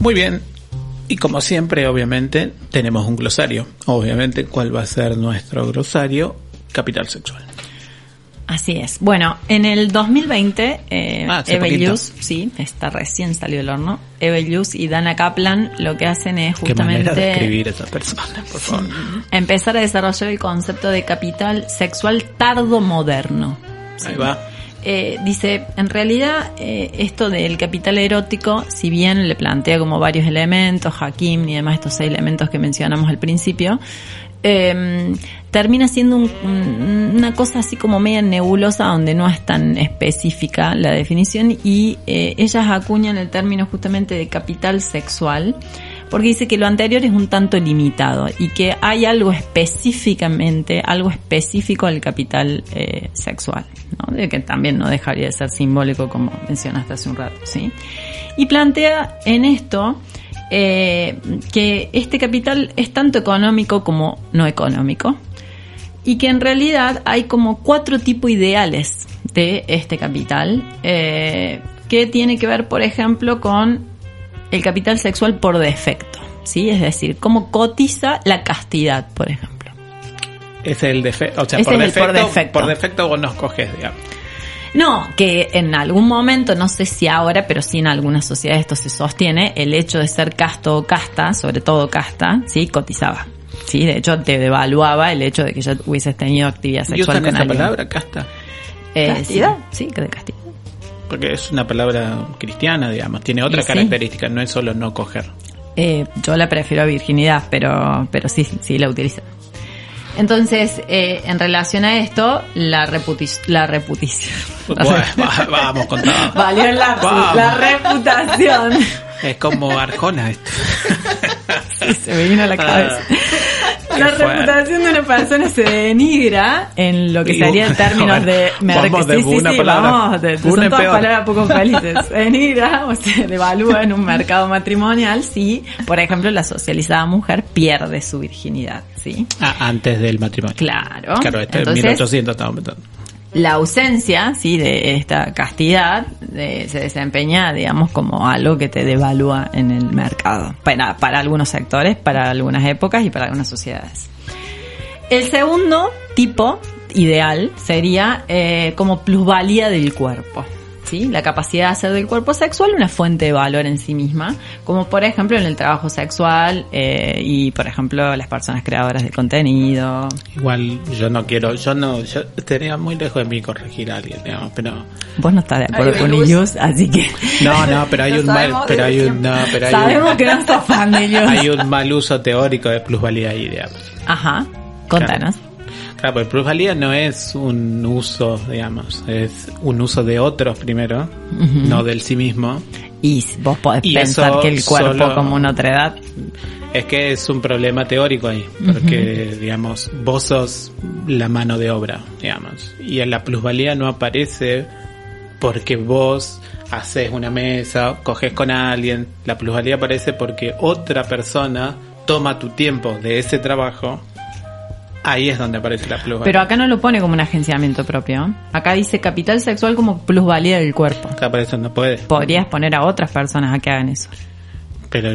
Muy bien. Y como siempre, obviamente, tenemos un glosario. Obviamente, ¿cuál va a ser nuestro glosario? Capital sexual. Así es. Bueno, en el 2020, eh, Ah, hace Eve poquito. Luz, sí, está recién salió del horno. Eve Luz y Dana Kaplan lo que hacen es Qué manera de justamente escribir esa persona, por favor. empezar a desarrollar el concepto de capital sexual tardo moderno. Ahí va. Eh, dice, en realidad eh, esto del capital erótico, si bien le plantea como varios elementos, Hakim y demás estos seis elementos que mencionamos al principio, eh, termina siendo un- una cosa así como media nebulosa donde no es tan específica la definición y eh, ellas acuñan el término justamente de capital sexual porque dice que lo anterior es un tanto limitado y que hay algo específicamente, algo específico al capital eh, sexual, ¿no? Que también no dejaría de ser simbólico como mencionaste hace un rato, ¿sí? Y plantea en esto eh, que este capital es tanto económico como no económico y que en realidad hay como cuatro tipos ideales de este capital eh, que tiene que ver, por ejemplo, con el capital sexual por defecto, ¿sí? Es decir, cómo cotiza la castidad, por ejemplo. Es el defecto, o sea, Ese por, es el por defecto, defecto. por defecto vos nos coges, digamos. No, que en algún momento, no sé si ahora, pero sí en algunas sociedades esto se sostiene, el hecho de ser casto o casta, sobre todo casta, ¿sí? Cotizaba. Sí, de hecho te devaluaba el hecho de que ya hubieses tenido actividad ¿Y sexual usan con esa alguien. palabra, casta? Eh, ¿Castidad? Sí, sí, que de castidad. Porque es una palabra cristiana, digamos. Tiene otra sí. característica, no es solo no coger. Eh, yo la prefiero a virginidad, pero, pero sí, sí la utilizo. Entonces, eh, en relación a esto, la, reputi- la reputición. La Bueno, *laughs* va- vamos con todo. *laughs* Valió el lapsus, Vamos. la reputación. Es como Arjona esto. *laughs* Sí, se me vino a la cabeza. Qué La reputación de una persona se denigra en lo que sería en términos *laughs* de... vamos de sí, sí, una sí, palabra, vamos, de- son todas peor. palabras poco *laughs* felices. Se denigra o se devalúa en un mercado matrimonial si, por ejemplo, la socializada mujer pierde su virginidad, ¿sí? Ah, antes del matrimonio. Claro. Claro, este Entonces, 1800 estamos metiendo. La ausencia, sí, de esta castidad eh, se desempeña, digamos, como algo que te devalúa en el mercado. Para, para algunos sectores, para algunas épocas y para algunas sociedades. El segundo tipo ideal sería eh, como plusvalía del cuerpo. ¿Sí? La capacidad de hacer del cuerpo sexual una fuente de valor en sí misma, como por ejemplo en el trabajo sexual eh, y por ejemplo las personas creadoras de contenido. Igual yo no quiero, yo no, yo estaría muy lejos de mí corregir a alguien, digamos, pero Vos no estás de acuerdo con Luz. ellos, así que no, no, pero hay Lo un mal, pero hay un, no, pero hay sabemos un, que no sos fan de ellos. hay un mal uso teórico de plusvalía ahí, digamos. Ajá, contanos. Claro, pues plusvalía no es un uso, digamos, es un uso de otros primero, no del sí mismo. Y vos podés Y pensar que el cuerpo solo- como una otra edad. Es que es un problema teórico ahí, porque, digamos, vos sos la mano de obra, digamos, y en la plusvalía no aparece porque vos haces una mesa, coges con alguien, la plusvalía aparece porque otra persona toma tu tiempo de ese trabajo, ahí es donde aparece la plusvalía. Pero acá no lo pone como un agenciamiento propio. Acá dice capital sexual como plusvalía del cuerpo. Acá por eso no puede, Podrías poner a otras personas a que hagan eso. pero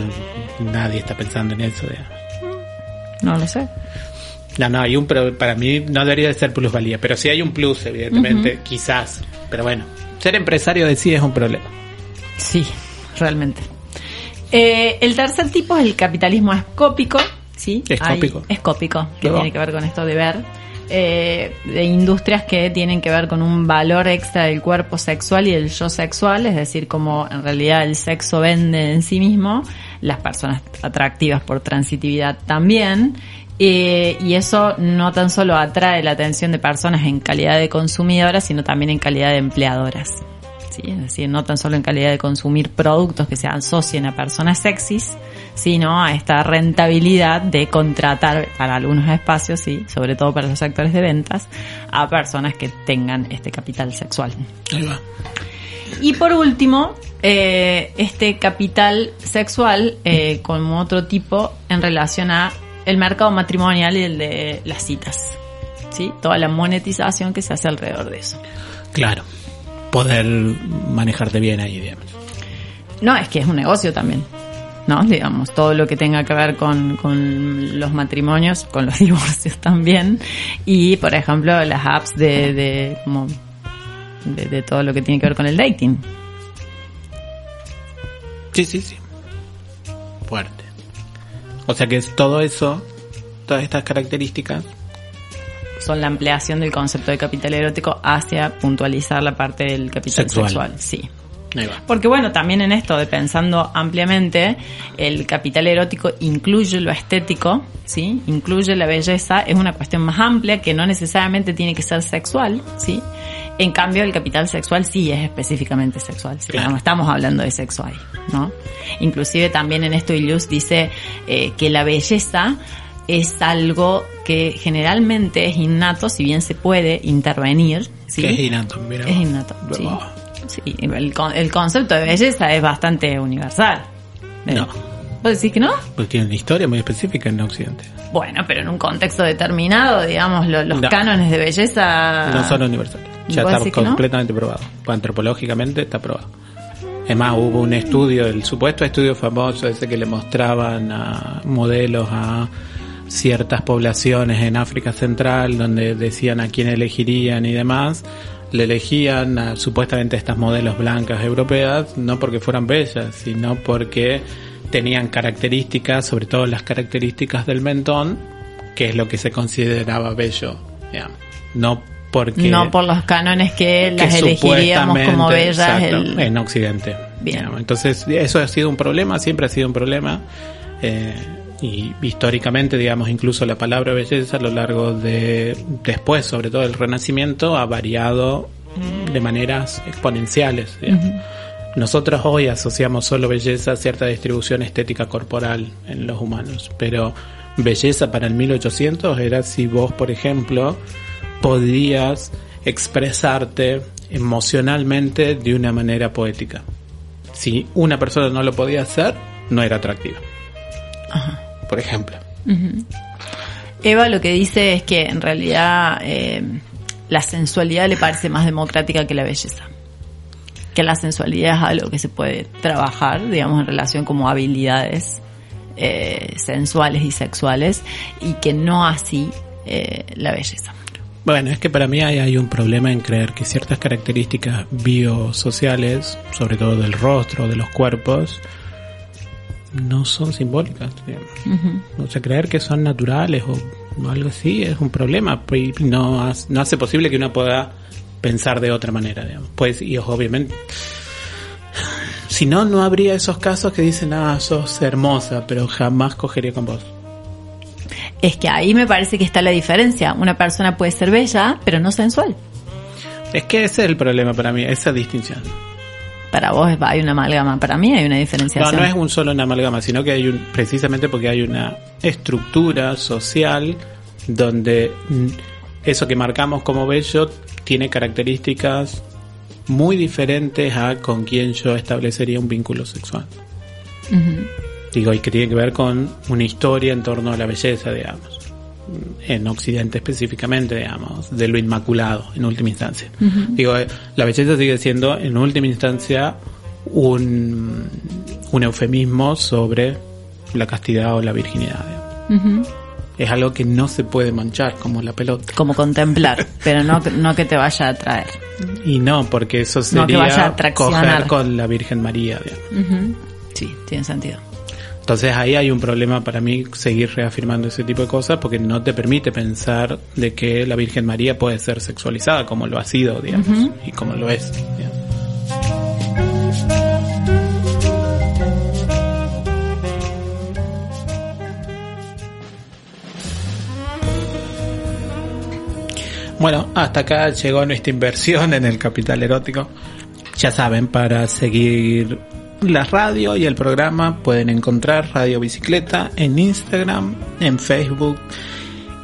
nadie está pensando en eso, digamos. No lo sé. No, no, hay un pro- para mí no debería de ser plusvalía, pero sí hay un plus, evidentemente, quizás. Pero bueno, ser empresario de sí es un problema. Sí, realmente. Eh, el tercer tipo es el capitalismo escópico, ¿sí? Escópico. Hay- escópico, que tiene que ver con esto de ver. eh, de industrias que tienen que ver con un valor extra del cuerpo sexual y el yo sexual, es decir, como en realidad el sexo vende en sí mismo, las personas atractivas por transitividad también, eh, y eso no tan solo atrae la atención de personas en calidad de consumidoras, sino también en calidad de empleadoras. ¿Sí? Es decir, no tan solo en calidad de consumir productos que se asocien a personas sexys, sino a esta rentabilidad de contratar para algunos espacios, sí, sobre todo para los sectores de ventas, a personas que tengan este capital sexual. Ahí va. Y por último, eh, este capital sexual eh, como otro tipo en relación a el mercado matrimonial y el de las citas. ¿Sí? Toda la monetización que se hace alrededor de eso. Claro. Poder manejarte bien ahí, digamos. No, es que es un negocio también. ¿No? Digamos, todo lo que tenga que ver con, con los matrimonios, con los *laughs* divorcios también. Y, por ejemplo, las apps de, de, como, de, de todo lo que tiene que ver con el dating. Sí, sí, sí. Fuerte. O sea que es todo eso, todas estas características, Son la ampliación del concepto de capital erótico hacia puntualizar la parte del capital Sexual. sexual. Sí. Porque bueno, también en esto de pensando ampliamente, el capital erótico incluye lo estético, ¿sí? Incluye la belleza, es una cuestión más amplia que no necesariamente tiene que ser sexual, ¿sí? En cambio, el capital sexual sí es específicamente sexual, ¿sí? Claro. no estamos hablando de sexo ahí, ¿no? Inclusive también en esto Ilus dice eh, que la belleza es algo que generalmente es innato, si bien se puede intervenir, ¿sí? Que es innato, mira. Es innato, sí. Oh. Sí, el, con- el concepto de belleza es bastante universal. No. ¿Vos decís que no? Porque tiene una historia muy específica en Occidente. Bueno, pero en un contexto determinado, digamos, lo- los No. cánones de belleza... No son universales. Ya ¿Vos está no? completamente probado. Antropológicamente está probado. Es más, hubo un estudio, el supuesto estudio famoso ese que le mostraban a modelos a ciertas poblaciones en África Central donde decían a quién elegirían y demás. Le elegían a supuestamente estas modelos blancas europeas no porque fueran bellas, sino porque tenían características, sobre todo las características del mentón, que es lo que se consideraba bello. No porque No por los cánones que que las elegiríamos como bellas. exacto, el- en Occidente. Bien. Entonces, eso ha sido un problema, siempre ha sido un problema. eh, y históricamente, digamos, incluso la palabra belleza a lo largo de, después, sobre todo el Renacimiento, ha variado de maneras exponenciales. digamos. Nosotros hoy asociamos solo belleza a cierta distribución estética corporal en los humanos, pero belleza para el 1800 era si vos, por ejemplo, podías expresarte emocionalmente de una manera poética. Si una persona no lo podía hacer, no era atractiva. Por ejemplo. Eva lo que dice es que en realidad eh, la sensualidad le parece más democrática que la belleza. Que la sensualidad es algo que se puede trabajar, digamos, en relación como habilidades eh, sensuales y sexuales, y que no así eh, la belleza. Bueno, es que para mí hay, hay un problema en creer que ciertas características biosociales, sobre todo del rostro, de los cuerpos, no son simbólicas. O sea, creer que son naturales o algo así es un problema. No, no hace posible que uno pueda pensar de otra manera. Digamos. Pues, y obviamente, si no, no habría esos casos que dicen, ah, sos hermosa, pero jamás cogería con vos. Es que ahí me parece que está la diferencia. Una persona puede ser bella, pero no sensual. Es que ese es el problema para mí, esa distinción. Para vos hay una amalgama, para mí hay una No, diferenciación. no es un solo una amalgama, sino que hay un, precisamente porque hay una estructura social donde mm, eso que marcamos como bello tiene características muy diferentes a con quien yo establecería un vínculo sexual. Digo, y que tiene que ver con una historia en torno a la belleza, digamos. En Occidente específicamente, digamos, de lo inmaculado, en última instancia. Digo, eh, la belleza sigue siendo, en última instancia, un, un eufemismo sobre la castidad o la virginidad. Es algo que no se puede manchar, como la pelota. Como contemplar, *laughs* pero no, no que te vaya a atraer. Y no, porque eso No, que vaya a sería atraccionar. coger con la Virgen María. digamos. Sí, tiene sentido. Entonces ahí hay un problema para mí seguir reafirmando ese tipo de cosas porque no te permite pensar de que la Virgen María puede ser sexualizada como lo ha sido, digamos, y como lo es. digamos. Bueno, hasta acá llegó nuestra inversión en el capital erótico. Ya saben, para seguir la radio y el programa pueden encontrar Radio Bicicleta en Instagram, en Facebook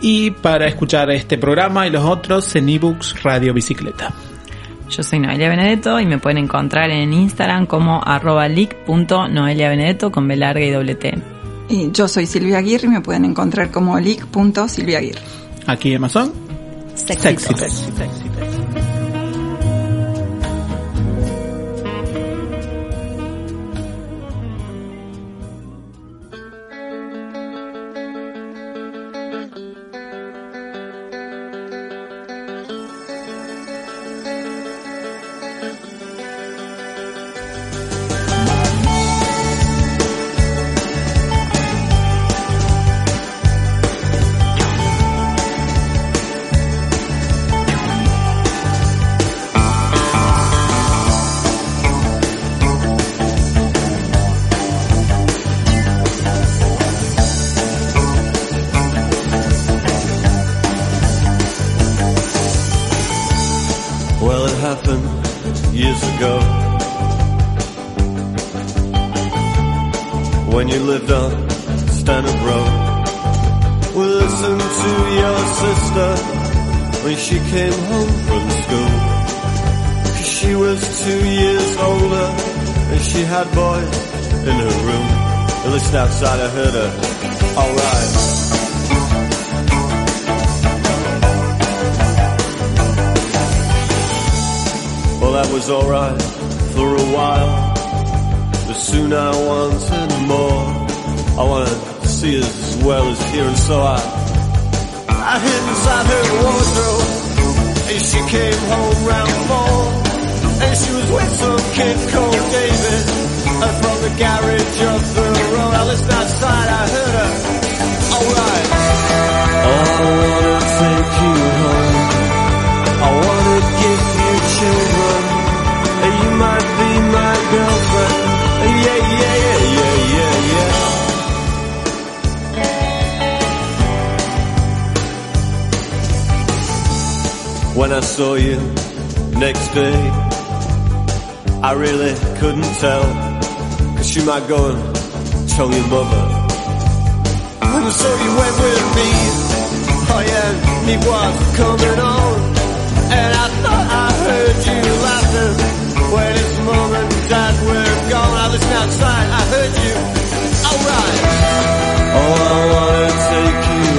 y para escuchar este programa y los otros en ebooks Radio Bicicleta. Yo soy Noelia Benedetto y me pueden encontrar en Instagram como arroba leak.noeliabenedetto con B larga y doble T. Y yo soy Silvia Aguirre y me pueden encontrar como leak.silviaaguirre. Aquí Amazon. Sexy, sexy, you lived on Stanhope Road. We listened to your sister when she came home from school. 'Cause she was two years older and she had boys in her room. At least outside I heard her. Alright. Well, that was alright for a while. Soon I wanted more. I wanted to see as well as hear, and so I, I hid inside her wardrobe. And she came home round four. And she was with some kid called David. And from the garage up the road, I listened outside, I heard her. Alright. Oh, I wanna take you home. I wanna When I saw you next day, I really couldn't tell. Cause you might go and tell your mother. And so you went with me. Oh yeah, me was coming on. And I thought I heard you laughing when his listened outside, I heard you. Alright. Oh, I wanna take you